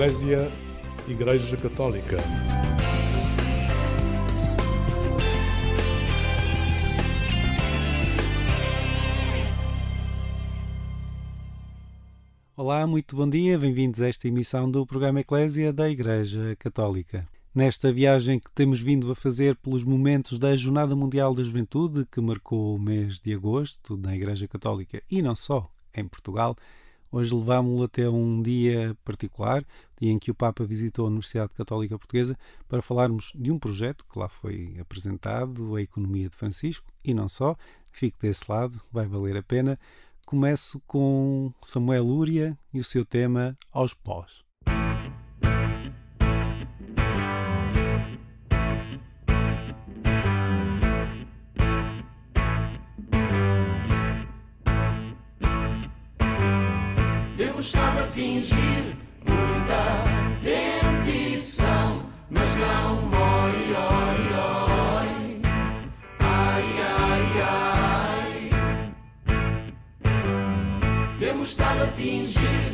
Eclésia Igreja Católica. Olá, muito bom dia, bem-vindos a esta emissão do programa Eclésia da Igreja Católica. Nesta viagem que temos vindo a fazer pelos momentos da Jornada Mundial da Juventude, que marcou o mês de agosto na Igreja Católica e não só em Portugal, hoje levámo-lo até um dia particular, dia em que o Papa visitou a Universidade Católica Portuguesa, para falarmos de um projeto que lá foi apresentado, a Economia de Francisco, e não só, fique desse lado, vai valer a pena. Começo com Samuel Lúria e o seu tema Aos Pós. Temos estado a fingir muita dentição, mas não oi, oi, oi. Ai, ai, ai. Temos estado a tingir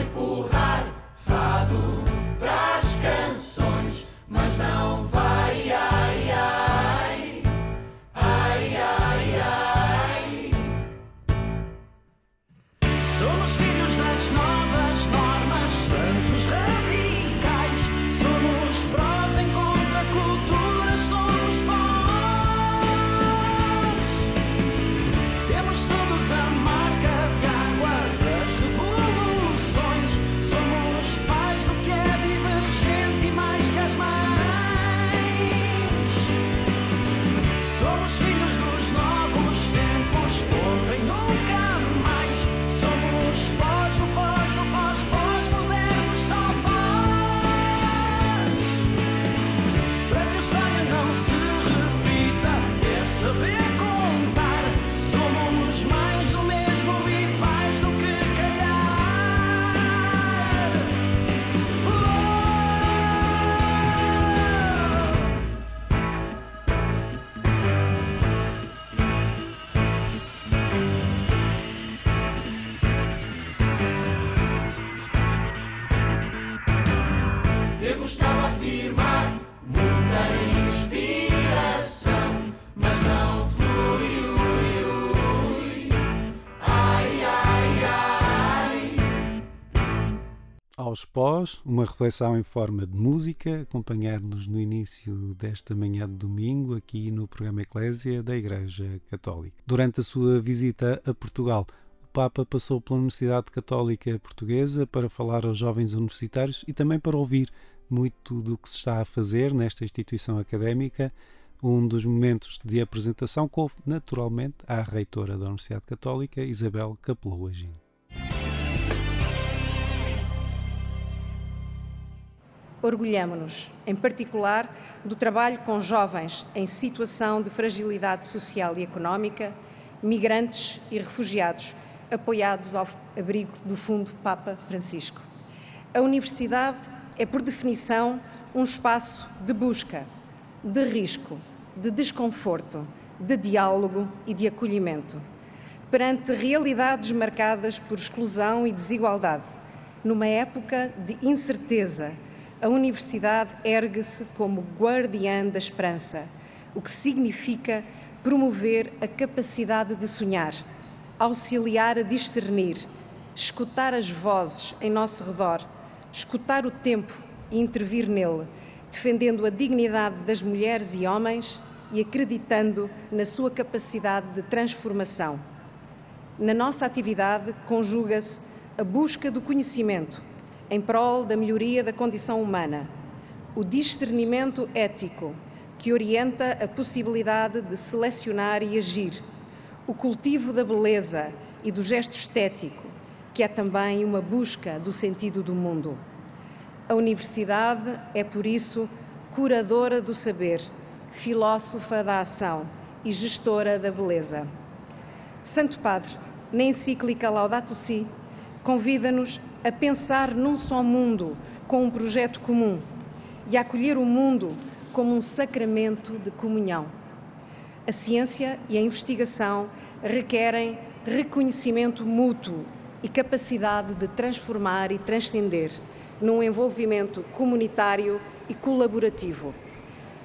empurrar fado pós, uma reflexão em forma de música, acompanhar-nos no início desta manhã de domingo aqui no programa Eclésia da Igreja Católica. Durante a sua visita a Portugal, o Papa passou pela Universidade Católica Portuguesa para falar aos jovens universitários e também para ouvir muito do que se está a fazer nesta instituição académica. Um dos momentos de apresentação coube naturalmente à reitora da Universidade Católica, Isabel Capelou Agim. Orgulhamos-nos, em particular, do trabalho com jovens em situação de fragilidade social e económica, migrantes e refugiados, apoiados ao abrigo do Fundo Papa Francisco. A universidade é, por definição, um espaço de busca, de risco, de desconforto, de diálogo e de acolhimento. Perante realidades marcadas por exclusão e desigualdade, numa época de incerteza, a universidade ergue-se como guardiã da esperança, o que significa promover a capacidade de sonhar, auxiliar a discernir, escutar as vozes em nosso redor, escutar o tempo e intervir nele, defendendo a dignidade das mulheres e homens e acreditando na sua capacidade de transformação. Na nossa atividade conjuga-se a busca do conhecimento em prol da melhoria da condição humana, o discernimento ético que orienta a possibilidade de selecionar e agir, o cultivo da beleza e do gesto estético, que é também uma busca do sentido do mundo. A universidade é, por isso, curadora do saber, filósofa da ação e gestora da beleza. Santo Padre, na encíclica Laudato Si, convida-nos a pensar num só mundo com um projeto comum e a acolher o mundo como um sacramento de comunhão. A ciência e a investigação requerem reconhecimento mútuo e capacidade de transformar e transcender num envolvimento comunitário e colaborativo.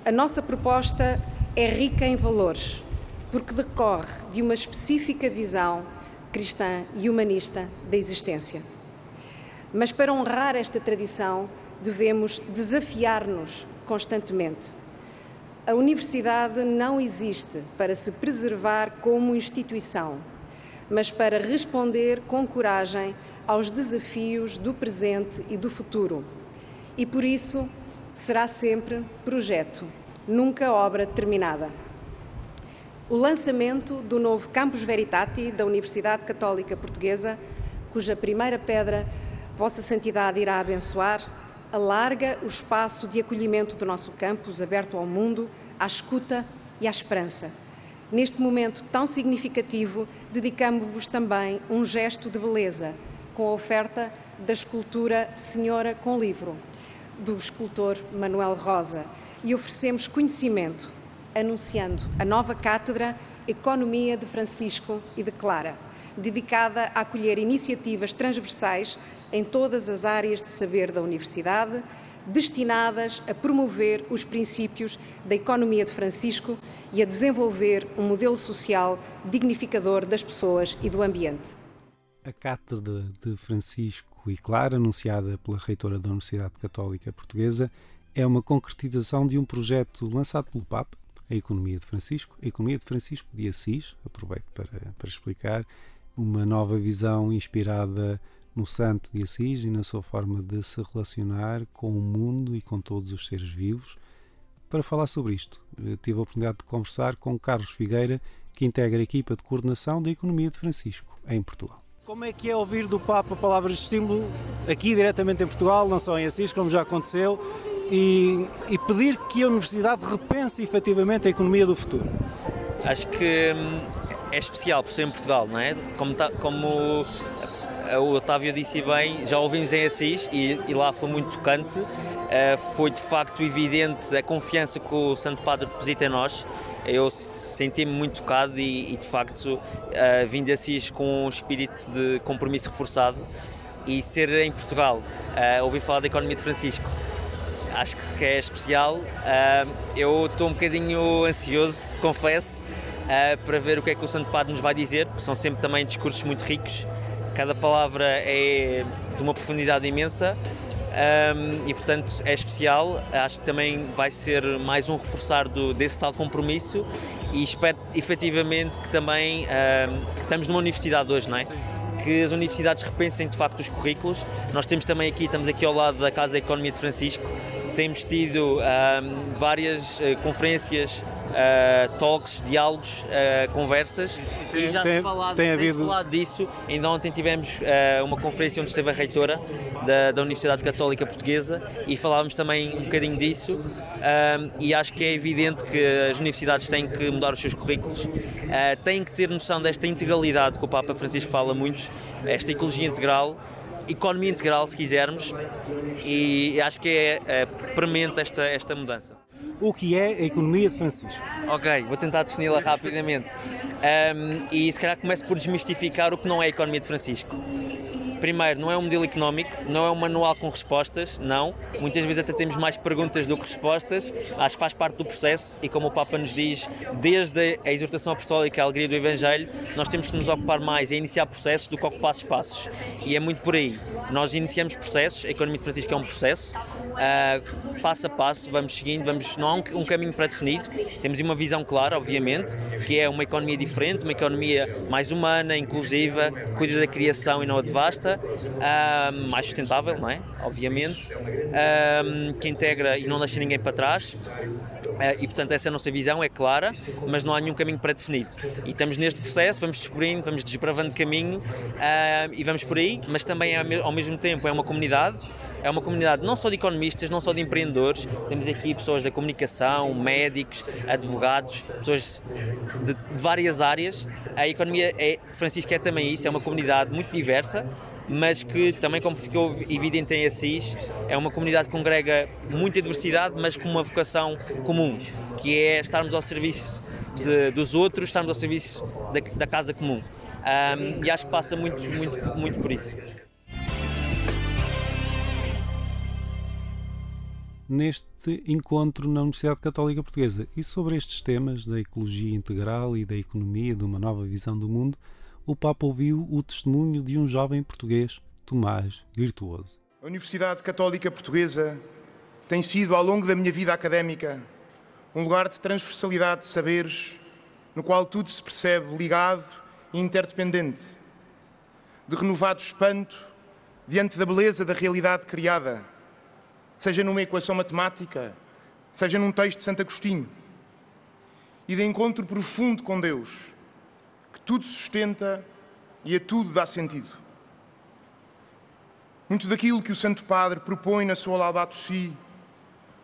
A nossa proposta é rica em valores, porque decorre de uma específica visão cristã e humanista da existência. Mas para honrar esta tradição, devemos desafiar-nos constantemente. A universidade não existe para se preservar como instituição, mas para responder com coragem aos desafios do presente e do futuro. E por isso será sempre projeto, nunca obra terminada. O lançamento do novo Campus Veritati da Universidade Católica Portuguesa, cuja primeira pedra Vossa Santidade irá abençoar, alarga o espaço de acolhimento do nosso campus aberto ao mundo, à escuta e à esperança. Neste momento tão significativo, dedicamos-vos também um gesto de beleza, com a oferta da escultura Senhora com Livro, do escultor Manuel Rosa, e oferecemos conhecimento, anunciando a nova cátedra Economia de Francisco e de Clara, dedicada a acolher iniciativas transversais em todas as áreas de saber da Universidade, destinadas a promover os princípios da economia de Francisco e a desenvolver um modelo social dignificador das pessoas e do ambiente. A Cátedra de Francisco e Clara, anunciada pela reitora da Universidade Católica Portuguesa, é uma concretização de um projeto lançado pelo Papa, a Economia de Francisco, a Economia de Francisco de Assis, aproveito para, para explicar, uma nova visão inspirada no santo de Assis e na sua forma de se relacionar com o mundo e com todos os seres vivos. Para falar sobre isto, eh, tive a oportunidade de conversar com Carlos Figueira, que integra a equipa de coordenação da Economia de Francisco, em Portugal. Como é que é ouvir do Papa palavras de estímulo aqui diretamente em Portugal, não só em Assis, como já aconteceu, e, e pedir que a Universidade repense efetivamente a economia do futuro? Acho que hum, é especial por ser em Portugal, não é? Como, tá, como o Otávio disse bem, já ouvimos em Assis e, e lá foi muito tocante. Uh, foi de facto evidente a confiança que o Santo Padre deposita em nós. Eu senti-me muito tocado e, e de facto uh, vim de Assis com um espírito de compromisso reforçado e ser em Portugal, uh, ouvir falar da economia de Francisco. Acho que é especial. Uh, eu estou um bocadinho ansioso, confesso, para ver o que é que o Santo Padre nos vai dizer, porque são sempre também discursos muito ricos Cada palavra é de uma profundidade imensa um, e, portanto, é especial. Acho que também vai ser mais um reforçar do, desse tal compromisso e espero efetivamente que também um, estamos numa universidade hoje, não é? Que as universidades repensem de facto os currículos. Nós temos também aqui, estamos aqui ao lado da Casa da Economia de Francisco, temos tido um, várias uh, conferências uh, talks, diálogos, uh, conversas e já tem, se falado, tem tem havido... falado disso. Ainda ontem tivemos uma conferência onde esteve a reitora da, da Universidade Católica Portuguesa e falávamos também um bocadinho disso um, e acho que é evidente que as universidades têm que mudar os seus currículos, têm que ter noção desta integralidade que o Papa Francisco fala muito, esta ecologia integral economia integral, se quisermos, e acho que é, é premente esta, esta mudança. O que é a economia de Francisco? Ok, vou tentar defini-la rapidamente. Um, e se calhar começo por desmistificar o que não é a economia de Francisco. Primeiro, não é um modelo económico, não é um manual com respostas, não. Muitas vezes até temos mais perguntas do que respostas. Acho que faz parte do processo e, como o Papa nos diz, desde a exortação apostólica, a alegria do Evangelho, nós temos que nos ocupar mais em iniciar processos do que ocupar espaços. E é muito por aí. Nós iniciamos processos, a economia de Francisco é um processo, uh, passo a passo, vamos seguindo, vamos, não há um, um caminho pré-definido, temos uma visão clara, obviamente, que é uma economia diferente, uma economia mais humana, inclusiva, cuida da criação e não a devasta, uh, mais sustentável, não é? Obviamente, uh, que integra e não deixa ninguém para trás. Uh, e portanto essa é a nossa visão, é clara, mas não há nenhum caminho pré-definido. E estamos neste processo, vamos descobrindo, vamos desbravando caminho e vamos por aí, mas também ao mesmo tempo é uma comunidade é uma comunidade não só de economistas, não só de empreendedores, temos aqui pessoas da comunicação, médicos, advogados, pessoas de, de várias áreas. A economia é, Francisco é também isso, é uma comunidade muito diversa, mas que também, como ficou evidente em Assis, é uma comunidade que congrega muita diversidade, mas com uma vocação comum, que é estarmos ao serviço de, dos outros, estarmos ao serviço da, da casa comum. Um, e acho que passa muito, muito, muito por isso. neste encontro na Universidade Católica Portuguesa. E sobre estes temas da ecologia integral e da economia, de uma nova visão do mundo, o Papa ouviu o testemunho de um jovem português, Tomás Virtuoso. A Universidade Católica Portuguesa tem sido, ao longo da minha vida académica, um lugar de transversalidade de saberes, no qual tudo se percebe ligado e interdependente, de renovado espanto diante da beleza da realidade criada seja numa equação matemática, seja num texto de Santo Agostinho, e de encontro profundo com Deus, tudo sustenta e a tudo dá sentido. Muito daquilo que o Santo Padre propõe na sua Laudato Si,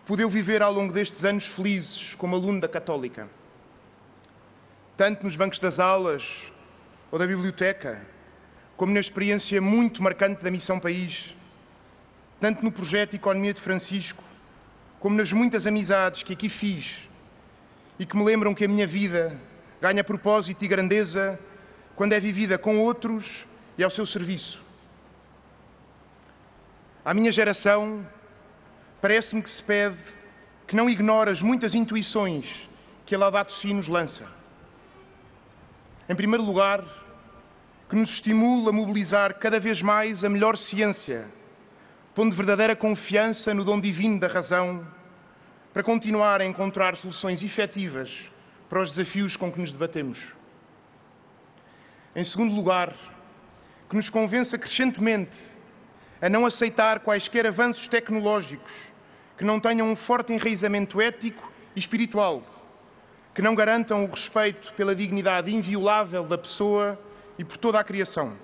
pude eu viver ao longo destes anos felizes como aluno da Católica. Tanto nos bancos das aulas ou da biblioteca, como na experiência muito marcante da Missão País, tanto no projeto Economia de Francisco, como nas muitas amizades que aqui fiz e que me lembram que a minha vida ganha propósito e grandeza quando é vivida com outros e ao seu serviço. À minha geração, parece-me que se pede que não ignore as muitas intuições que a Laudato Si nos lança. Em primeiro lugar, que nos estimule a mobilizar cada vez mais a melhor ciência pondo verdadeira confiança no dom divino da razão, para continuar a encontrar soluções efetivas para os desafios com que nos debatemos. Em segundo lugar, que nos convença crescentemente a não aceitar quaisquer avanços tecnológicos que não tenham um forte enraizamento ético e espiritual, que não garantam o respeito pela dignidade inviolável da pessoa e por toda a criação.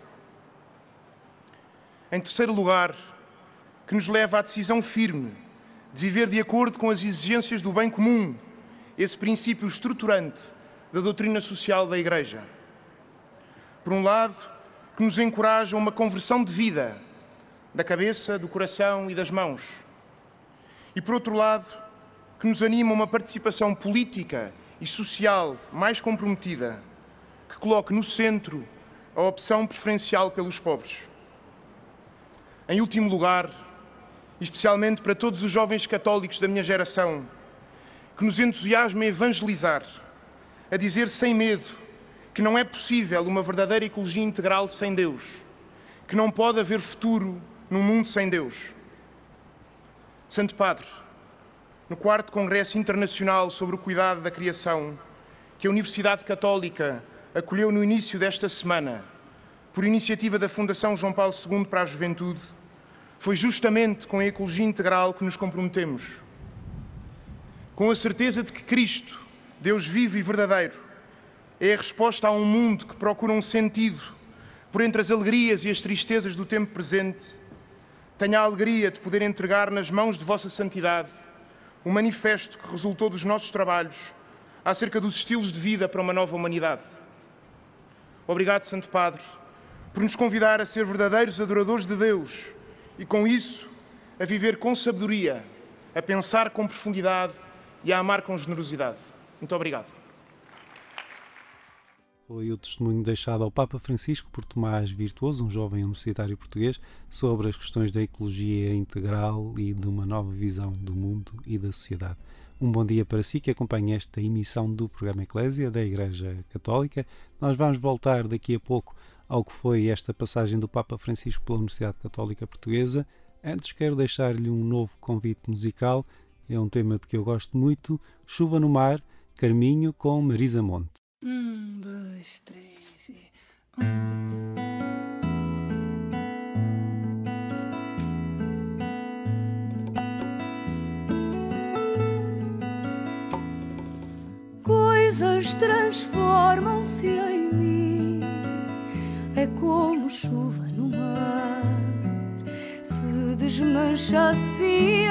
Em terceiro lugar, que nos leva à decisão firme de viver de acordo com as exigências do bem comum, esse princípio estruturante da doutrina social da Igreja. Por um lado, que nos encoraja uma conversão de vida, da cabeça, do coração e das mãos. E por outro lado, que nos anima uma participação política e social mais comprometida, que coloque no centro a opção preferencial pelos pobres. Em último lugar, especialmente para todos os jovens católicos da minha geração, que nos entusiasma a evangelizar, a dizer sem medo que não é possível uma verdadeira ecologia integral sem Deus, que não pode haver futuro num mundo sem Deus. Santo Padre, no quarto Congresso Internacional sobre o Cuidado da Criação, que a Universidade Católica acolheu no início desta semana, por iniciativa da Fundação João Paulo II para a Juventude, foi justamente com a ecologia integral que nos comprometemos. Com a certeza de que Cristo Deus vivo e verdadeiro, é a resposta a um mundo que procura um sentido por entre as alegrias e as tristezas do tempo presente. Tenho a alegria de poder entregar nas mãos de Vossa Santidade o manifesto que resultou dos nossos trabalhos acerca dos estilos de vida para uma nova humanidade. Obrigado, Santo Padre, por nos convidar a ser verdadeiros adoradores de Deus e, com isso, a viver com sabedoria, a pensar com profundidade e a amar com generosidade. Muito obrigado. Foi o testemunho deixado ao Papa Francisco por Tomás Virtuoso, um jovem universitário português, sobre as questões da ecologia integral e de uma nova visão do mundo e da sociedade. Um bom dia para si que acompanha esta emissão do programa Eclésia da Igreja Católica. Nós vamos voltar daqui a pouco ao que foi esta passagem do Papa Francisco pela Universidade Católica Portuguesa. Antes quero deixar-lhe um novo convite musical. É um tema de que eu gosto muito. Chuva no Mar, Carminho com Marisa Monte. Um, dois, três e um. Coisas transformam-se em mim, é como chuva no mar, se desmancha assim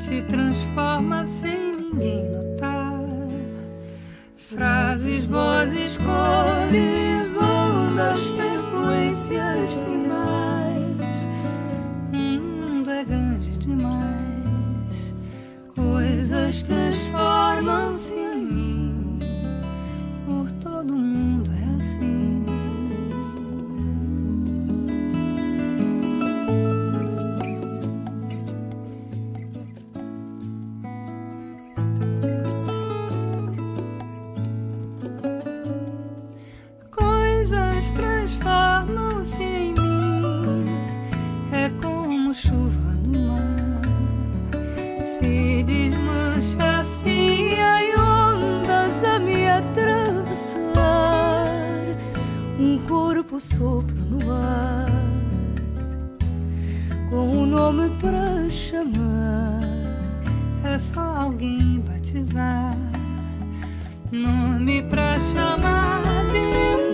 te transforma sem ninguém notar. Frases, vozes, cores, ondas, frequências, sinais. O mundo é grande demais. Coisas transformam-se sopro no ar. Com um nome para chamar. É só alguém batizar. Nome pra chamar de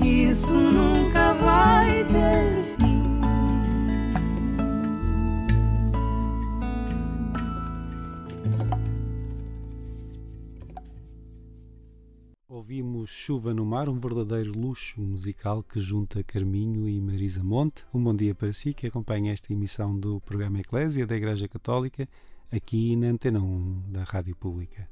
Isso nunca vai ter fim. Ouvimos Chuva no Mar, um verdadeiro luxo musical que junta Carminho e Marisa Monte. Um bom dia para si que acompanha esta emissão do programa Eclésia da Igreja Católica, aqui na Antena 1 da Rádio Pública.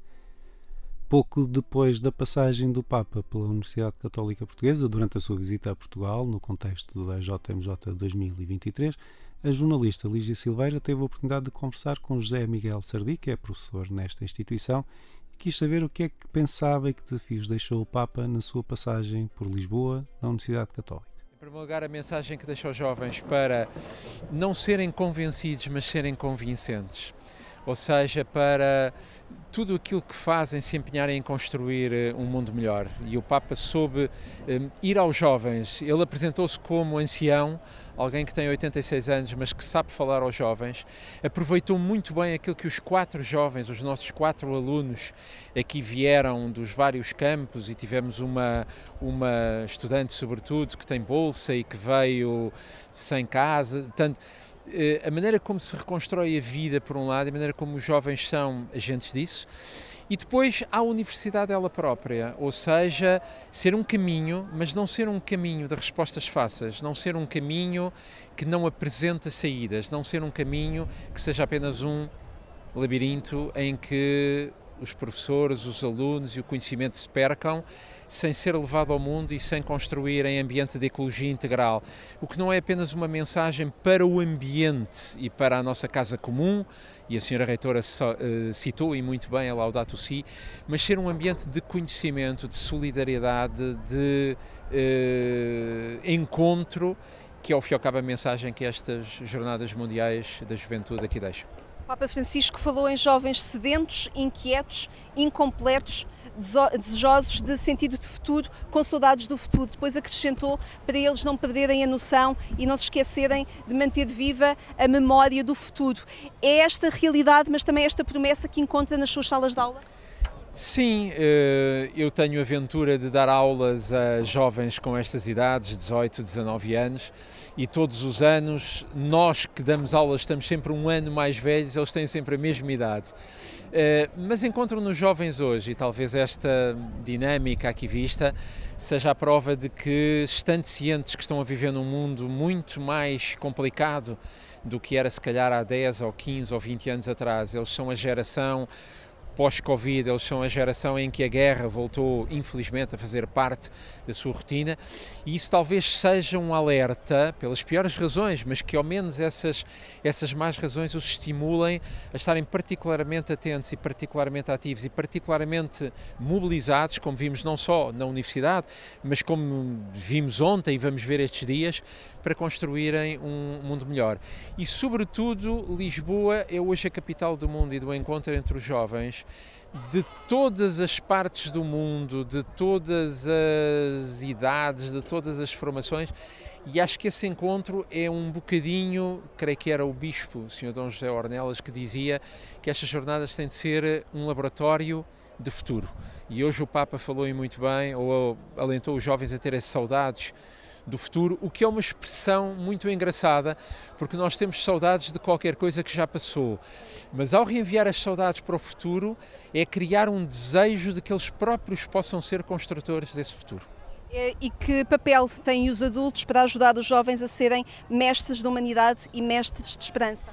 Pouco depois da passagem do Papa pela Universidade Católica Portuguesa, durante a sua visita a Portugal, no contexto da JMJ 2023, a jornalista Lígia Silveira teve a oportunidade de conversar com José Miguel Sardi, que é professor nesta instituição, e quis saber o que é que pensava e que desafios deixou o Papa na sua passagem por Lisboa, na Universidade Católica. Em primeiro lugar, a mensagem que deixa aos jovens para não serem convencidos, mas serem convincentes. Ou seja, para tudo aquilo que fazem se empenharem em construir eh, um mundo melhor. E o Papa soube um, ir aos jovens. Ele apresentou-se como ancião, alguém que tem 86 anos, mas que sabe falar aos jovens. Aproveitou muito bem aquilo que os quatro jovens, os nossos quatro alunos, aqui vieram dos vários campos e tivemos uma, uma estudante, sobretudo, que tem bolsa e que veio sem casa. Portanto, eh, a maneira como se reconstrói a vida, por um lado, a maneira como os jovens são agentes disso. E depois há a universidade ela própria, ou seja, ser um caminho, mas não ser um caminho de respostas fáceis, não ser um caminho que não apresenta saídas, não ser um caminho que seja apenas um labirinto em que os professores, os alunos e o conhecimento se percam sem ser levado ao mundo e sem construir em ambiente de ecologia integral. O que não é apenas uma mensagem para o ambiente e para a nossa casa comum, e a senhora reitora uh, citou e muito bem a Laudato Si, mas ser um ambiente de conhecimento, de solidariedade, de uh, encontro, que ao fim e ao cabo a mensagem que estas Jornadas Mundiais da Juventude aqui deixam. Papa Francisco falou em jovens sedentos, inquietos, incompletos, desejosos de sentido de futuro, com saudades do futuro. Depois acrescentou para eles não perderem a noção e não se esquecerem de manter viva a memória do futuro. É esta realidade, mas também esta promessa que encontra nas suas salas de aula? Sim, eh, eu tenho a aventura de dar aulas a jovens com estas idades, 18, 19 anos, e todos os anos, nós que damos aulas estamos sempre um ano mais velhos, eles têm sempre a mesma idade. Eh, mas encontro nos jovens hoje, e talvez esta dinâmica aqui vista seja a prova de que, estando cientes que estão a viver num mundo muito mais complicado do que era se calhar há 10 ou 15 ou 20 anos atrás, eles são a geração pós-Covid, eles são a geração em que a guerra voltou, infelizmente, a fazer parte da sua rotina, e isso talvez seja um alerta, pelas piores razões, mas que ao menos essas, essas más razões os estimulem a estarem particularmente atentos e particularmente ativos e particularmente mobilizados, como vimos não só na universidade, mas como vimos ontem e vamos ver estes dias, para construírem um mundo melhor. E, sobretudo, Lisboa é hoje a capital do mundo e do encontro entre os jovens de todas as partes do mundo, de todas as idades, de todas as formações. E acho que esse encontro é um bocadinho, creio que era o bispo, o Sr. Dom José Ornelas, que dizia que estas jornadas têm de ser um laboratório de futuro. E hoje o Papa falou muito bem, ou alentou os jovens a terem saudades do futuro, o que é uma expressão muito engraçada, porque nós temos saudades de qualquer coisa que já passou. Mas ao reenviar as saudades para o futuro, é criar um desejo de que eles próprios possam ser construtores desse futuro. É, e que papel têm os adultos para ajudar os jovens a serem mestres da humanidade e mestres de esperança?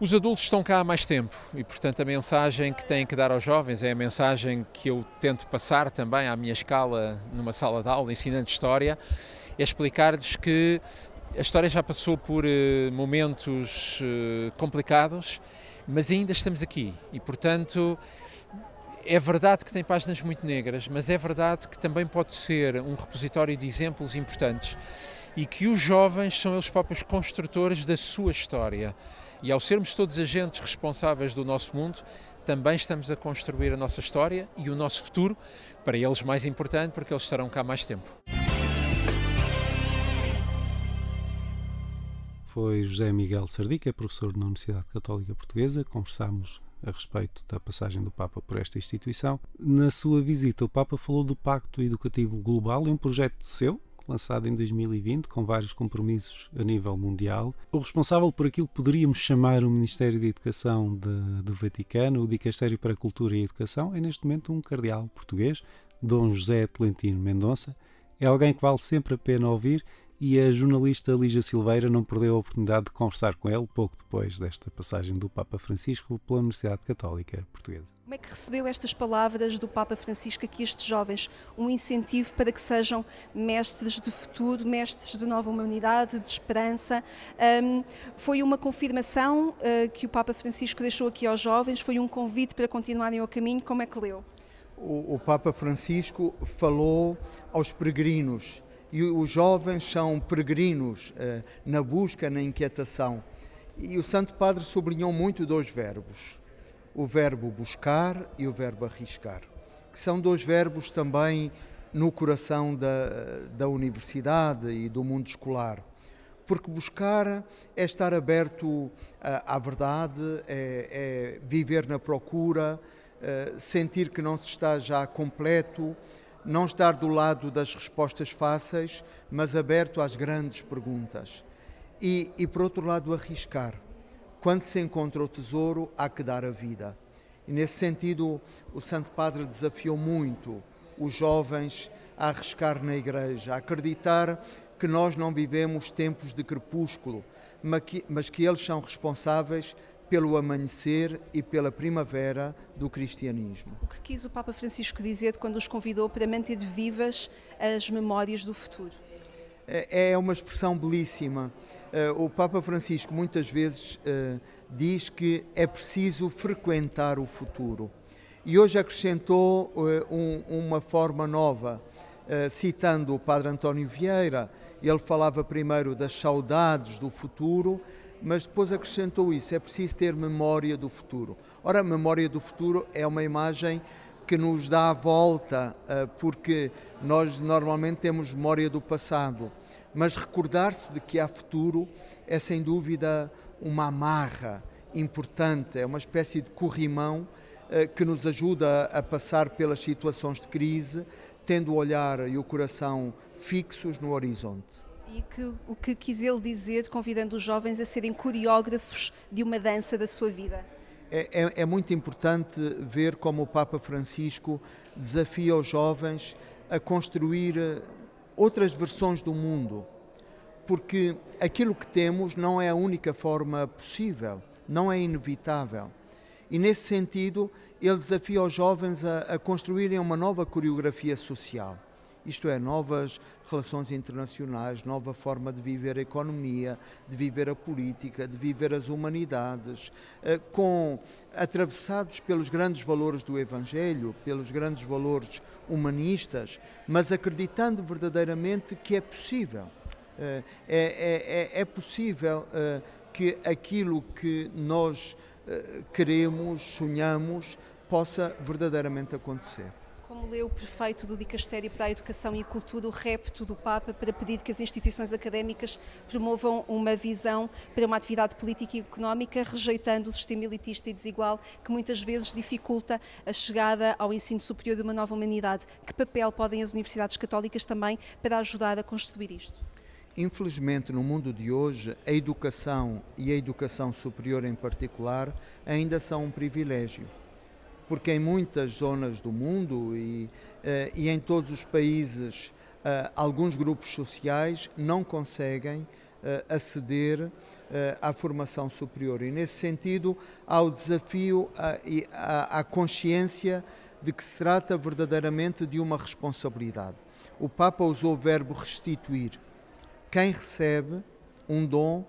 Os adultos estão cá há mais tempo e, portanto, a mensagem que têm que dar aos jovens é a mensagem que eu tento passar também à minha escala numa sala de aula, ensinando história, é explicar-lhes que a história já passou por uh, momentos uh, complicados, mas ainda estamos aqui e, portanto, é verdade que tem páginas muito negras, mas é verdade que também pode ser um repositório de exemplos importantes e que os jovens são eles próprios construtores da sua história. E ao sermos todos agentes responsáveis do nosso mundo, também estamos a construir a nossa história e o nosso futuro, para eles mais importante, porque eles estarão cá mais tempo. Foi José Miguel Sardica, professor na Universidade Católica Portuguesa. Conversámos a respeito da passagem do Papa por esta instituição. Na sua visita, o Papa falou do Pacto Educativo Global, um projeto seu, lançado em 2020, com vários compromissos a nível mundial. O responsável por aquilo que poderíamos chamar o Ministério da Educação de, do Vaticano, o Dicastério para a Cultura e a Educação, é neste momento um cardeal português, Dom José Tolentino Mendonça. É alguém que vale sempre a pena ouvir e a jornalista Lígia Silveira não perdeu a oportunidade de conversar com ele pouco depois desta passagem do Papa Francisco pela Universidade Católica Portuguesa. Como é que recebeu estas palavras do Papa Francisco aqui estes jovens? Um incentivo para que sejam mestres de futuro, mestres de nova humanidade, de esperança. Um, foi uma confirmação uh, que o Papa Francisco deixou aqui aos jovens? Foi um convite para continuarem o caminho? Como é que leu? O, o Papa Francisco falou aos peregrinos e os jovens são peregrinos eh, na busca, na inquietação. E o Santo Padre sublinhou muito dois verbos: o verbo buscar e o verbo arriscar, que são dois verbos também no coração da, da universidade e do mundo escolar. Porque buscar é estar aberto à, à verdade, é, é, viver na procura, é, sentir que não se está já completo, não estar do lado das respostas fáceis, mas aberto às grandes perguntas. E, e por outro lado, arriscar. Quando se encontra o tesouro, há que dar a vida. E nesse sentido, o Santo Padre desafiou muito os jovens a arriscar na igreja, a acreditar que nós não vivemos tempos de crepúsculo, mas que eles são responsáveis pelo amanhecer e pela primavera do cristianismo. O que quis o Papa Francisco dizer quando os convidou para manter vivas as memórias do futuro? É, é uma expressão belíssima. Eh, o Papa Francisco muitas vezes eh, diz que é preciso frequentar o futuro. E hoje acrescentou eh, uma forma nova, citando o Padre António Vieira. Ele falava primeiro das saudades do futuro, mas depois acrescentou isso: é preciso ter memória do futuro. Ora, memória do futuro é uma imagem que nos dá a volta, porque nós normalmente temos memória do passado mas recordar-se de que há futuro é sem dúvida uma amarra importante, é uma espécie de corrimão eh, que nos ajuda a passar pelas situações de crise, tendo o olhar e o coração fixos no horizonte. E que, o que quis ele dizer, convidando os jovens a serem coreógrafos de uma dança da sua vida? É, é, é muito importante ver como o Papa Francisco desafia os jovens a construir eh, outras versões do mundo, porque aquilo que temos não é a única forma possível, não é inevitável. E nesse sentido, ele desafia os jovens a, a construírem uma nova coreografia social isto é, novas relações internacionais, nova forma de viver a economia, de viver a política, de viver as humanidades, eh, com atravessados pelos grandes valores do Evangelho, pelos grandes valores humanistas, mas acreditando verdadeiramente que é possível. Eh, é, é, é, é possível eh, que aquilo que nós queremos, sonhamos, possa verdadeiramente acontecer. Como leu o prefeito do Dicastério para a Educação e a Cultura o repto do Papa para pedir que as instituições académicas promovam uma visão para uma atividade política e económica, rejeitando o sistema elitista e desigual que muitas vezes dificulta a chegada ao ensino superior de uma nova humanidade. Que papel podem as universidades católicas também para ajudar a construir isto? Infelizmente, no mundo de hoje, a educação e a educação superior em particular ainda são um privilégio porque em muitas zonas do mundo e, uh, e em todos os países, uh, alguns grupos sociais não conseguem uh, aceder à formação superior. E, nesse sentido, há o desafio à consciência de que se trata verdadeiramente de uma responsabilidade. O Papa usou o verbo restituir. Quem recebe um dom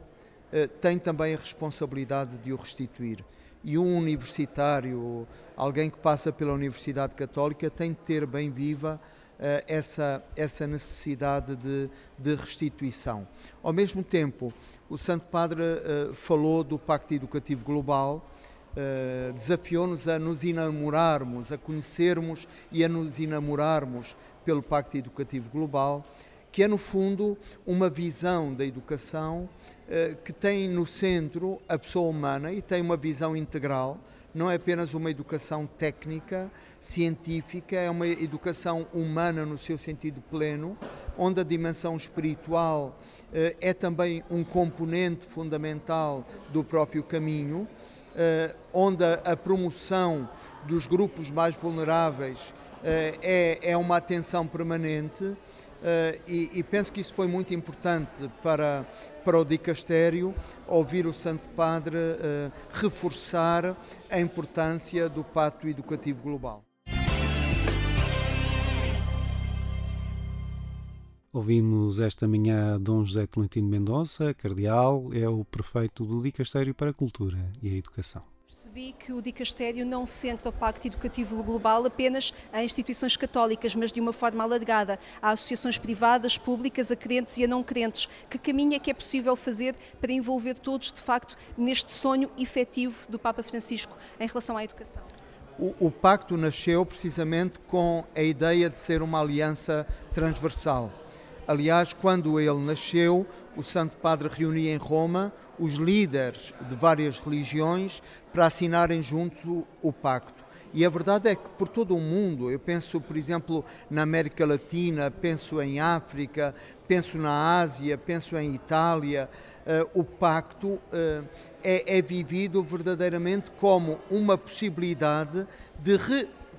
tem também a responsabilidade de o restituir e um universitário, alguém que passa pela Universidade Católica, tem de ter bem viva uh, essa, essa necessidade de, de, restituição. Ao mesmo tempo, o Santo Padre uh, falou do Pacto Educativo Global, uh, desafiou-nos a nos enamorarmos, a conhecermos e a nos enamorarmos pelo Pacto Educativo Global, que é, no fundo, uma visão da educação eh, que tem no centro a pessoa humana e tem uma visão integral. Não é apenas uma educação técnica, científica, é uma educação humana no seu sentido pleno, onde a dimensão espiritual eh, é também um componente fundamental do próprio caminho, eh, onde a promoção dos grupos mais vulneráveis é, é uma atenção permanente. Uh, e, e, penso que isso foi muito importante para, para o dicastério ouvir o Santo Padre uh, reforçar a importância do Pacto Educativo Global. Ouvimos esta manhã Dom José Tolentino Mendonça, cardeal, é o prefeito do Dicastério para a Cultura e a Educação. Percebi que o Dicastério não centra o Pacto Educativo Global apenas a instituições católicas, mas de uma forma alargada, a associações privadas, públicas, a crentes e a não crentes. Que caminho é que é possível fazer para envolver todos, de facto, neste sonho efetivo do Papa Francisco em relação à educação? O, o pacto nasceu precisamente com a ideia de ser uma aliança transversal. Aliás, quando ele nasceu, o Santo Padre reunia em Roma os líderes de várias religiões para assinarem juntos o, o, pacto. E a verdade é que por todo o mundo, eu penso, por exemplo, na América Latina, penso em África, penso na Ásia, penso em Itália, uh, o pacto uh, é, é vivido verdadeiramente como uma possibilidade de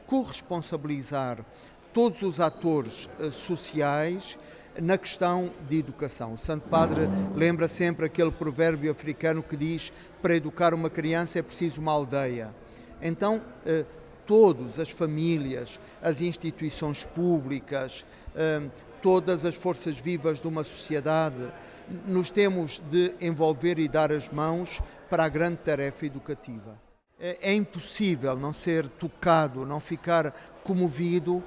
corresponsabilizar todos os atores uh, sociais na questão de educação. O Santo Padre lembra sempre aquele provérbio africano que diz: para educar uma criança é preciso uma aldeia. Então, eh, todas as famílias, as instituições públicas, eh, todas as forças vivas de uma sociedade, nos temos de envolver e dar as mãos para a grande tarefa educativa. É, é impossível não ser tocado, não ficar comovido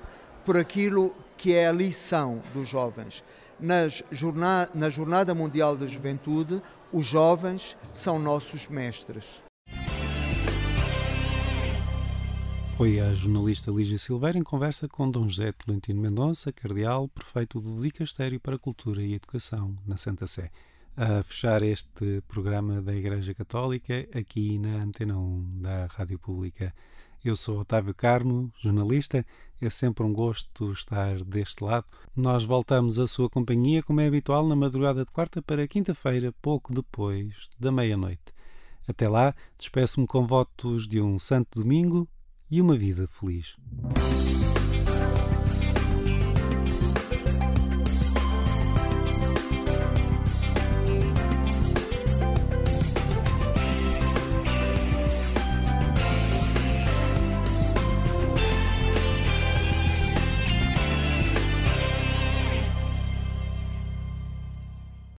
por aquilo que é a lição dos jovens. Nas jornada, na Jornada Mundial da Juventude, os jovens são nossos mestres. Foi a jornalista Lígia Silveira em conversa com Dom José Tolentino Mendonça, cardeal, prefeito do Dicastério para a Cultura e Educação na Santa Sé. A fechar este programa da Igreja Católica aqui na Antena 1 da Rádio Pública. Eu sou Otávio Carmo, jornalista. É sempre um gosto estar deste lado. Nós voltamos à sua companhia, como é habitual, na madrugada de quarta para quinta-feira, pouco depois da meia-noite. Até lá, despeço-me com votos de um santo domingo e uma vida feliz.